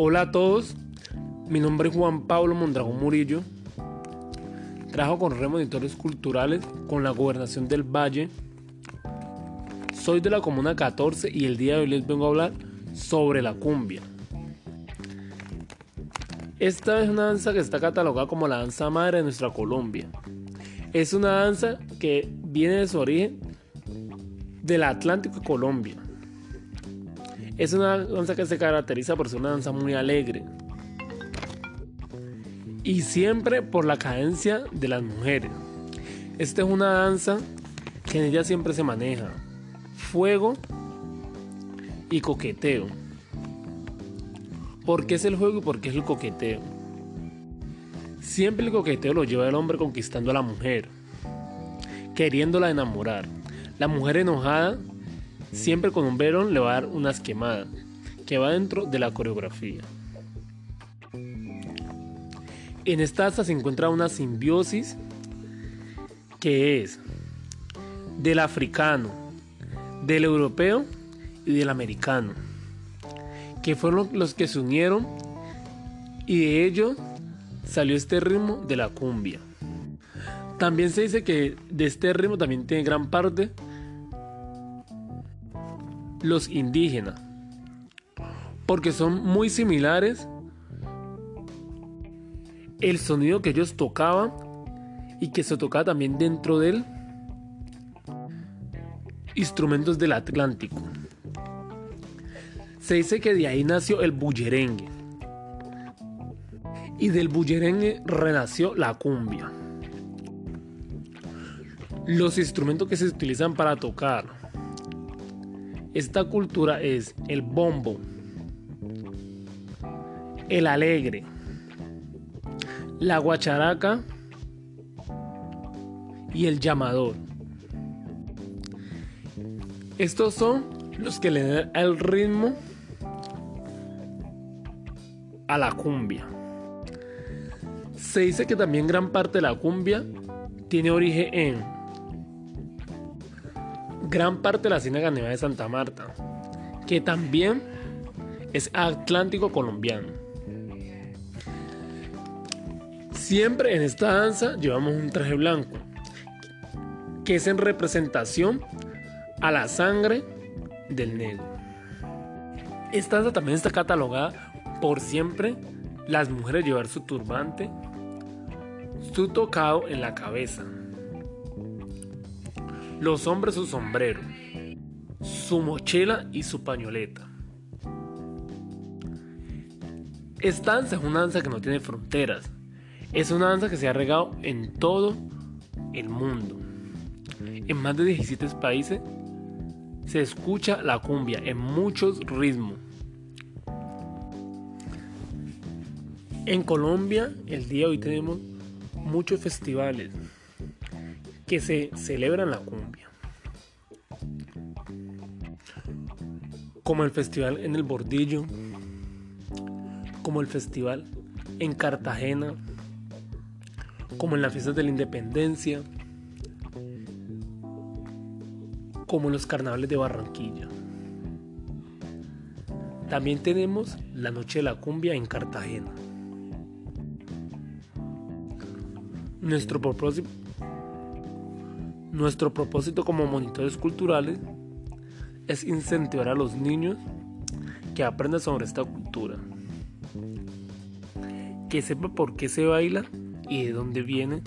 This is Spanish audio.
Hola a todos, mi nombre es Juan Pablo Mondragón Murillo. Trabajo con Remonitores Culturales con la Gobernación del Valle. Soy de la Comuna 14 y el día de hoy les vengo a hablar sobre la cumbia. Esta es una danza que está catalogada como la danza madre de nuestra Colombia. Es una danza que viene de su origen del Atlántico y Colombia. Es una danza que se caracteriza por ser una danza muy alegre. Y siempre por la cadencia de las mujeres. Esta es una danza que en ella siempre se maneja fuego y coqueteo. ¿Por qué es el juego y por qué es el coqueteo? Siempre el coqueteo lo lleva el hombre conquistando a la mujer, queriéndola enamorar. La mujer enojada siempre con un verón le va a dar unas quemadas, que va dentro de la coreografía. En esta danza se encuentra una simbiosis que es del africano, del europeo y del americano, que fueron los que se unieron y de ello salió este ritmo de la cumbia. También se dice que de este ritmo también tiene gran parte los indígenas, porque son muy similares el sonido que ellos tocaban y que se tocaba también dentro de él instrumentos del Atlántico. Se dice que de ahí nació el bullerengue y del bullerengue renació la cumbia. Los instrumentos que se utilizan para tocar esta cultura es el bombo, el alegre, la guacharaca y el llamador. Estos son los que le dan el ritmo a la cumbia. Se dice que también gran parte de la cumbia tiene origen en gran parte de la Ciénaga Nevada de Santa Marta, que también es Atlántico colombiano. Siempre en esta danza llevamos un traje blanco, que es en representación a la sangre del negro. Esta danza también está catalogada por siempre las mujeres llevar su turbante, su tocado en la cabeza, los hombres su sombrero, su mochila y su pañoleta. Esta danza es una danza que no tiene fronteras. Es una danza que se ha regado en todo el mundo. En más de 17 países se escucha la cumbia en muchos ritmos. En Colombia, el día de hoy tenemos muchos festivales que se celebran la cumbia. Como el festival en el Bordillo, como el festival en Cartagena, como en las fiestas de la independencia, como en los carnavales de Barranquilla. También tenemos la Noche de la Cumbia en Cartagena. Nuestro propósito, nuestro propósito como monitores culturales es incentivar a los niños que aprendan sobre esta cultura, que sepa por qué se baila y de dónde viene.